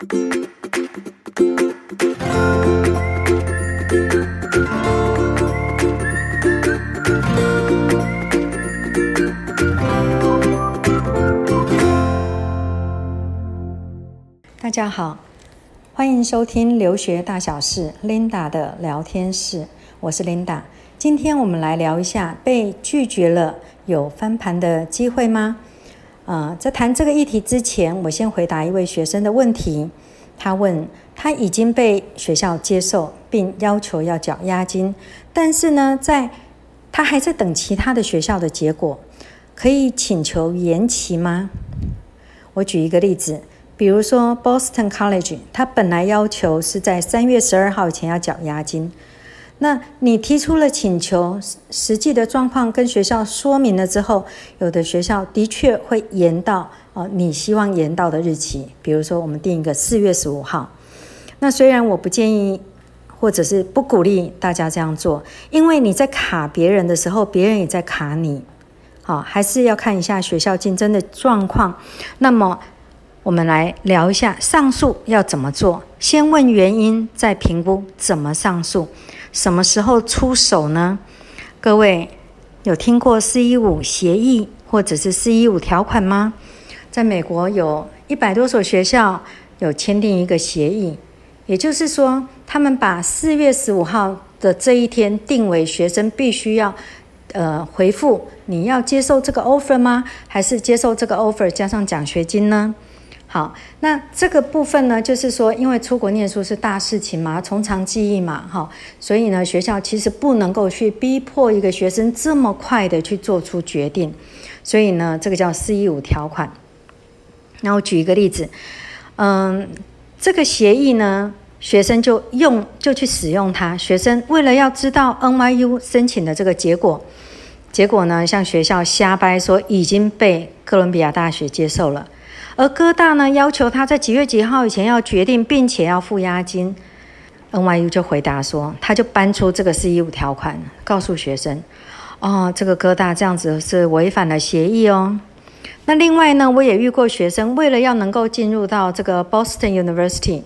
大家好，欢迎收听留学大小事 Linda 的聊天室，我是 Linda。今天我们来聊一下被拒绝了有翻盘的机会吗？呃，在谈这个议题之前，我先回答一位学生的问题。他问他已经被学校接受，并要求要缴押金，但是呢，在他还在等其他的学校的结果，可以请求延期吗？我举一个例子。比如说，Boston College，他本来要求是在三月十二号以前要缴押金。那你提出了请求，实际的状况跟学校说明了之后，有的学校的确会延到哦，你希望延到的日期。比如说，我们定一个四月十五号。那虽然我不建议，或者是不鼓励大家这样做，因为你在卡别人的时候，别人也在卡你。好，还是要看一下学校竞争的状况。那么。我们来聊一下上诉要怎么做。先问原因，再评估怎么上诉。什么时候出手呢？各位有听过四一五协议或者是四一五条款吗？在美国有一百多所学校有签订一个协议，也就是说，他们把四月十五号的这一天定为学生必须要呃回复，你要接受这个 offer 吗？还是接受这个 offer 加上奖学金呢？好，那这个部分呢，就是说，因为出国念书是大事情嘛，从长计议嘛，哈，所以呢，学校其实不能够去逼迫一个学生这么快的去做出决定，所以呢，这个叫四一五条款。那我举一个例子，嗯，这个协议呢，学生就用就去使用它，学生为了要知道 NYU 申请的这个结果，结果呢，向学校瞎掰说已经被哥伦比亚大学接受了。而哥大呢，要求他在几月几号以前要决定，并且要付押金。NYU 就回答说，他就搬出这个四一五条款，告诉学生，哦，这个哥大这样子是违反了协议哦。那另外呢，我也遇过学生，为了要能够进入到这个 Boston University，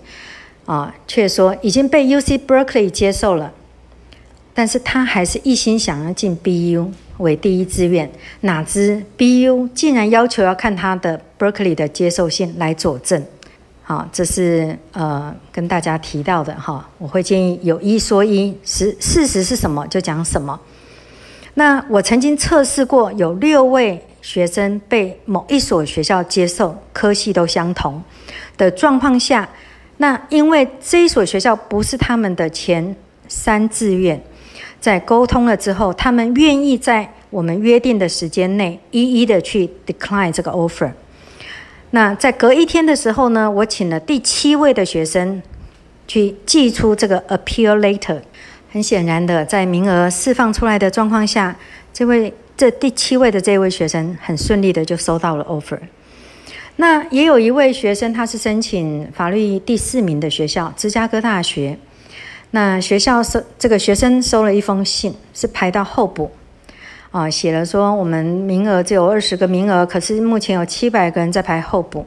啊，却说已经被 UC Berkeley 接受了，但是他还是一心想要进 BU。为第一志愿，哪知 BU 竟然要求要看他的 Berkeley 的接受性来佐证。好，这是呃跟大家提到的哈。我会建议有一说一，实事实是什么就讲什么。那我曾经测试过，有六位学生被某一所学校接受，科系都相同的状况下，那因为这一所学校不是他们的前三志愿。在沟通了之后，他们愿意在我们约定的时间内一一的去 decline 这个 offer。那在隔一天的时候呢，我请了第七位的学生去寄出这个 appeal letter。很显然的，在名额释放出来的状况下，这位这第七位的这位学生很顺利的就收到了 offer。那也有一位学生，他是申请法律第四名的学校，芝加哥大学。那学校收这个学生收了一封信，是排到候补，啊，写了说我们名额只有二十个名额，可是目前有七百个人在排候补。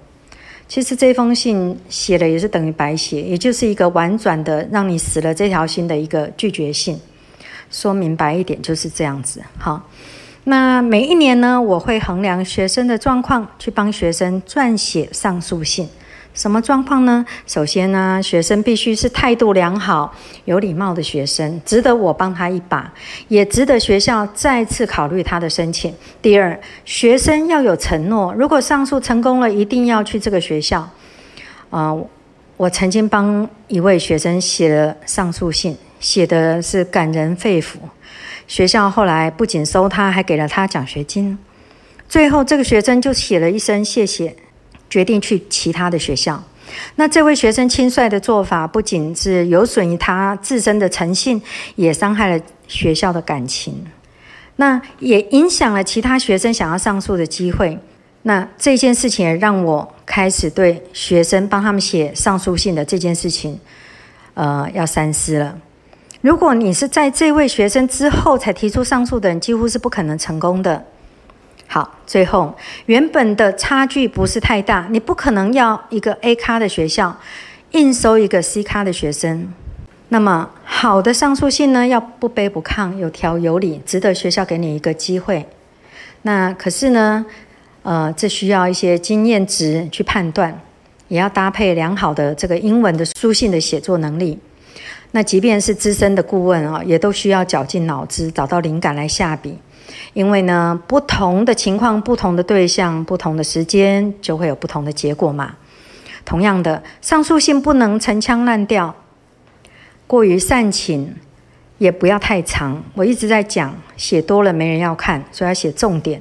其实这封信写了也是等于白写，也就是一个婉转的让你死了这条心的一个拒绝信。说明白一点就是这样子。好，那每一年呢，我会衡量学生的状况，去帮学生撰写上诉信。什么状况呢？首先呢，学生必须是态度良好、有礼貌的学生，值得我帮他一把，也值得学校再次考虑他的申请。第二，学生要有承诺，如果上诉成功了，一定要去这个学校。啊、我曾经帮一位学生写了上诉信，写的是感人肺腑。学校后来不仅收他，还给了他奖学金。最后，这个学生就写了一声谢谢。决定去其他的学校，那这位学生轻率的做法，不仅是有损于他自身的诚信，也伤害了学校的感情，那也影响了其他学生想要上诉的机会。那这件事情也让我开始对学生帮他们写上诉信的这件事情，呃，要三思了。如果你是在这位学生之后才提出上诉的人，几乎是不可能成功的。好，最后原本的差距不是太大，你不可能要一个 A 咖的学校硬收一个 C 咖的学生。那么好的上诉信呢，要不卑不亢，有条有理，值得学校给你一个机会。那可是呢，呃，这需要一些经验值去判断，也要搭配良好的这个英文的书信的写作能力。那即便是资深的顾问啊，也都需要绞尽脑汁，找到灵感来下笔。因为呢，不同的情况、不同的对象、不同的时间，就会有不同的结果嘛。同样的，上诉信不能陈腔滥调，过于煽情，也不要太长。我一直在讲，写多了没人要看，所以要写重点。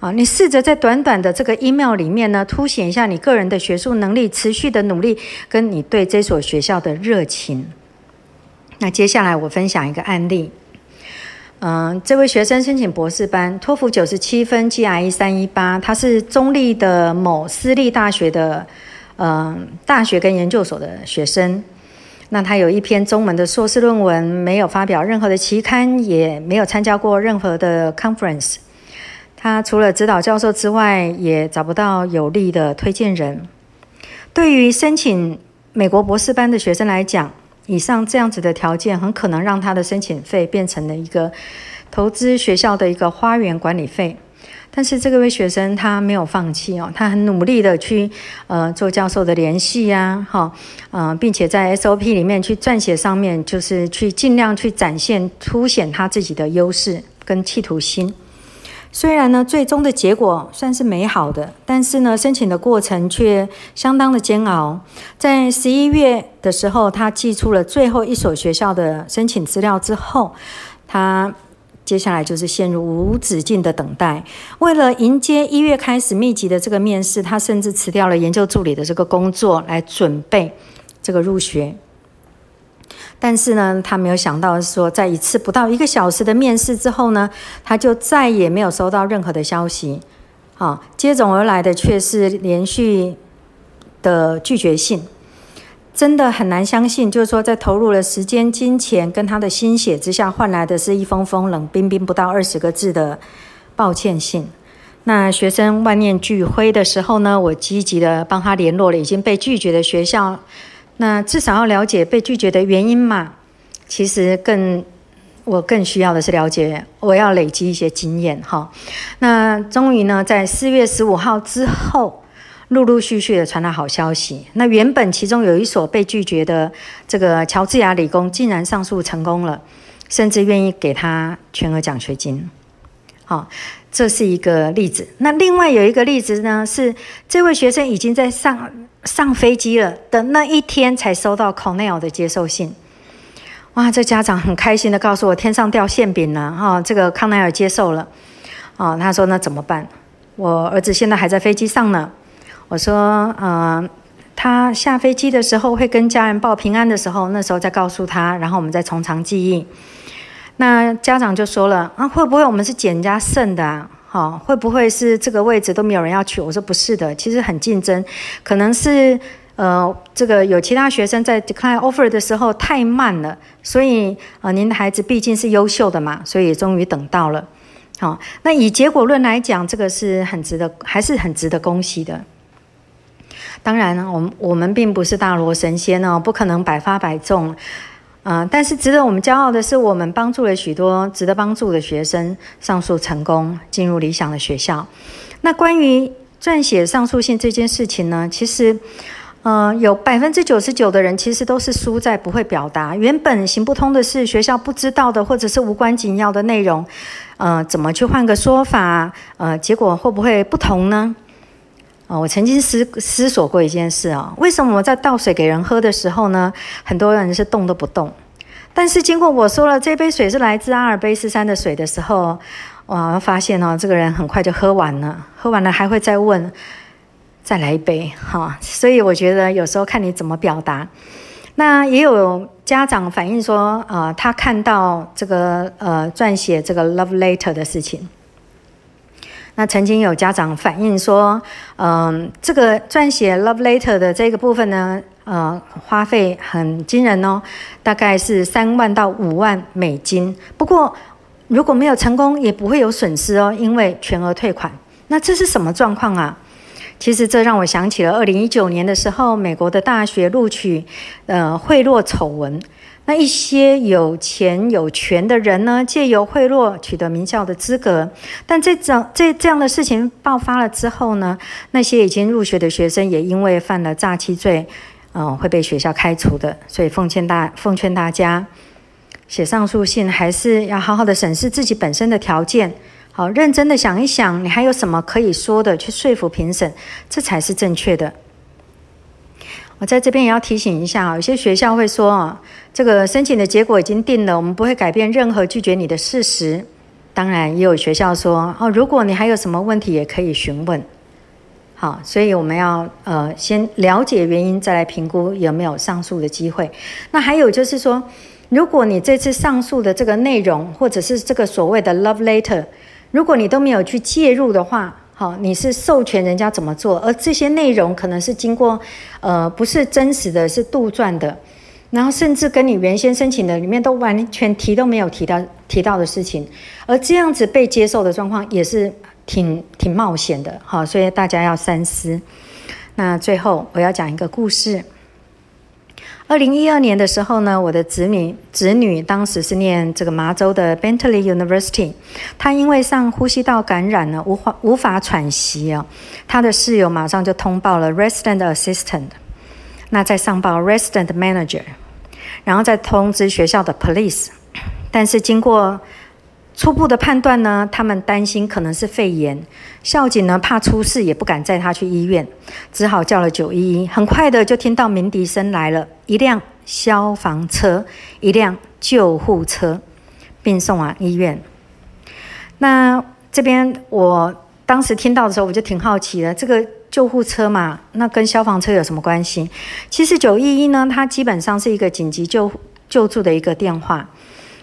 啊，你试着在短短的这个 email 里面呢，凸显一下你个人的学术能力、持续的努力，跟你对这所学校的热情。那接下来我分享一个案例。嗯，这位学生申请博士班，托福九十七分，GRE 三一八，他是中立的某私立大学的，嗯，大学跟研究所的学生。那他有一篇中文的硕士论文，没有发表任何的期刊，也没有参加过任何的 conference。他除了指导教授之外，也找不到有力的推荐人。对于申请美国博士班的学生来讲，以上这样子的条件，很可能让他的申请费变成了一个投资学校的一个花园管理费。但是这个位学生他没有放弃哦，他很努力的去呃做教授的联系呀，哈，呃，并且在 SOP 里面去撰写上面，就是去尽量去展现凸显他自己的优势跟企图心。虽然呢，最终的结果算是美好的，但是呢，申请的过程却相当的煎熬。在十一月的时候，他寄出了最后一所学校的申请资料之后，他接下来就是陷入无止境的等待。为了迎接一月开始密集的这个面试，他甚至辞掉了研究助理的这个工作，来准备这个入学。但是呢，他没有想到说，在一次不到一个小时的面试之后呢，他就再也没有收到任何的消息。啊，接踵而来的却是连续的拒绝信，真的很难相信，就是说，在投入了时间、金钱跟他的心血之下，换来的是一封封冷冰冰、不到二十个字的抱歉信。那学生万念俱灰的时候呢，我积极的帮他联络了已经被拒绝的学校。那至少要了解被拒绝的原因嘛。其实更我更需要的是了解，我要累积一些经验哈。那终于呢，在四月十五号之后，陆陆续续的传来好消息。那原本其中有一所被拒绝的这个乔治亚理工，竟然上诉成功了，甚至愿意给他全额奖学金。好，这是一个例子。那另外有一个例子呢，是这位学生已经在上。上飞机了的那一天，才收到 Cornell 的接受信。哇，这家长很开心的告诉我，天上掉馅饼了哈！这个康奈尔接受了。哦，他说那怎么办？我儿子现在还在飞机上呢。我说，呃，他下飞机的时候会跟家人报平安的时候，那时候再告诉他，然后我们再从长计议。那家长就说了，啊，会不会我们是捡人家剩的啊？好，会不会是这个位置都没有人要取？我说不是的，其实很竞争，可能是呃，这个有其他学生在 decline offer 的时候太慢了，所以呃，您的孩子毕竟是优秀的嘛，所以终于等到了。好，那以结果论来讲，这个是很值得，还是很值得恭喜的。当然呢，我们我们并不是大罗神仙哦，不可能百发百中。啊、但是值得我们骄傲的是，我们帮助了许多值得帮助的学生上诉成功，进入理想的学校。那关于撰写上诉信这件事情呢，其实，呃，有百分之九十九的人其实都是输在不会表达。原本行不通的是学校不知道的，或者是无关紧要的内容，呃，怎么去换个说法？呃，结果会不会不同呢？啊，我曾经思思索过一件事啊，为什么我在倒水给人喝的时候呢，很多人是动都不动，但是经过我说了这杯水是来自阿尔卑斯山的水的时候，哇，发现哦，这个人很快就喝完了，喝完了还会再问，再来一杯哈。所以我觉得有时候看你怎么表达。那也有家长反映说，啊、呃，他看到这个呃撰写这个 love letter 的事情。那曾经有家长反映说，嗯，这个撰写 love letter 的这个部分呢，呃，花费很惊人哦，大概是三万到五万美金。不过，如果没有成功，也不会有损失哦，因为全额退款。那这是什么状况啊？其实这让我想起了二零一九年的时候，美国的大学录取呃贿赂丑闻。那一些有钱有权的人呢，借由贿赂取得名校的资格。但这种这这样的事情爆发了之后呢，那些已经入学的学生也因为犯了诈欺罪，嗯、会被学校开除的。所以奉劝大奉劝大家，写上诉信还是要好好的审视自己本身的条件，好认真的想一想，你还有什么可以说的，去说服评审，这才是正确的。我在这边也要提醒一下啊，有些学校会说啊，这个申请的结果已经定了，我们不会改变任何拒绝你的事实。当然，也有学校说哦，如果你还有什么问题，也可以询问。好，所以我们要呃先了解原因，再来评估有没有上诉的机会。那还有就是说，如果你这次上诉的这个内容，或者是这个所谓的 love letter，如果你都没有去介入的话，好，你是授权人家怎么做，而这些内容可能是经过，呃，不是真实的，是杜撰的，然后甚至跟你原先申请的里面都完全提都没有提到提到的事情，而这样子被接受的状况也是挺挺冒险的，好，所以大家要三思。那最后我要讲一个故事。二零一二年的时候呢，我的子女子女当时是念这个麻州的 Bentley University，他因为上呼吸道感染呢，无法无法喘息啊，他的室友马上就通报了 Resident Assistant，那再上报 Resident Manager，然后再通知学校的 Police，但是经过。初步的判断呢，他们担心可能是肺炎，校警呢怕出事，也不敢载他去医院，只好叫了九一一。很快的就听到鸣笛声来了，一辆消防车，一辆救护车，并送往医院。那这边我当时听到的时候，我就挺好奇的，这个救护车嘛，那跟消防车有什么关系？其实九一一呢，它基本上是一个紧急救救助的一个电话。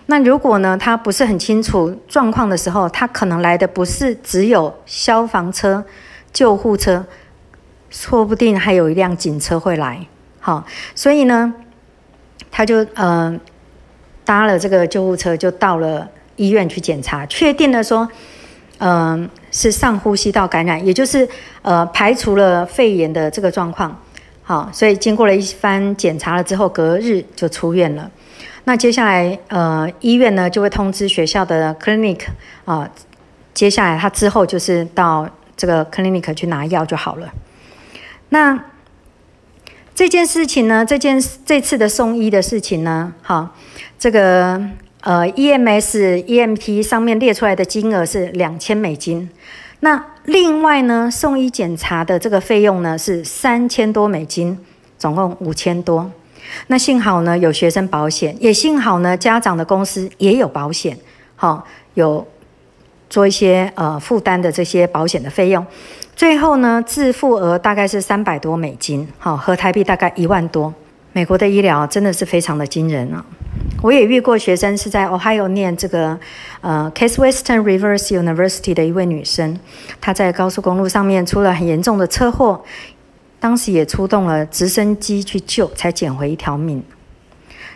那如果呢，他不是很清楚状况的时候，他可能来的不是只有消防车、救护车，说不定还有一辆警车会来。好，所以呢，他就呃搭了这个救护车，就到了医院去检查，确定了说，嗯、呃，是上呼吸道感染，也就是呃排除了肺炎的这个状况。好，所以经过了一番检查了之后，隔日就出院了。那接下来，呃，医院呢就会通知学校的 clinic 啊、接下来他之后就是到这个 clinic 去拿药就好了。那这件事情呢，这件这次的送医的事情呢，哈，这个呃 EMS EMT 上面列出来的金额是两千美金。那另外呢，送医检查的这个费用呢是三千多美金，总共五千多。那幸好呢，有学生保险，也幸好呢，家长的公司也有保险，好，有做一些呃负担的这些保险的费用，最后呢，自付额大概是三百多美金，好，合台币大概一万多。美国的医疗真的是非常的惊人啊！我也遇过学生是在 Ohio 念这个呃 Case Western Reserve University 的一位女生，她在高速公路上面出了很严重的车祸。当时也出动了直升机去救，才捡回一条命。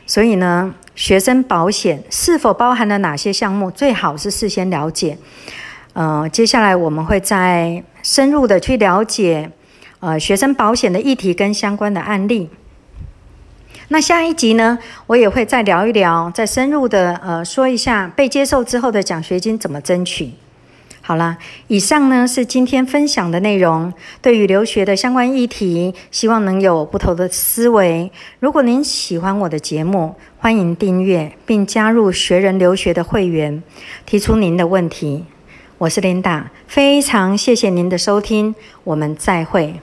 所以呢，学生保险是否包含了哪些项目，最好是事先了解。呃，接下来我们会再深入的去了解，呃，学生保险的议题跟相关的案例。那下一集呢，我也会再聊一聊，再深入的呃说一下被接受之后的奖学金怎么争取。好啦，以上呢是今天分享的内容。对于留学的相关议题，希望能有不同的思维。如果您喜欢我的节目，欢迎订阅并加入学人留学的会员，提出您的问题。我是琳达非常谢谢您的收听，我们再会。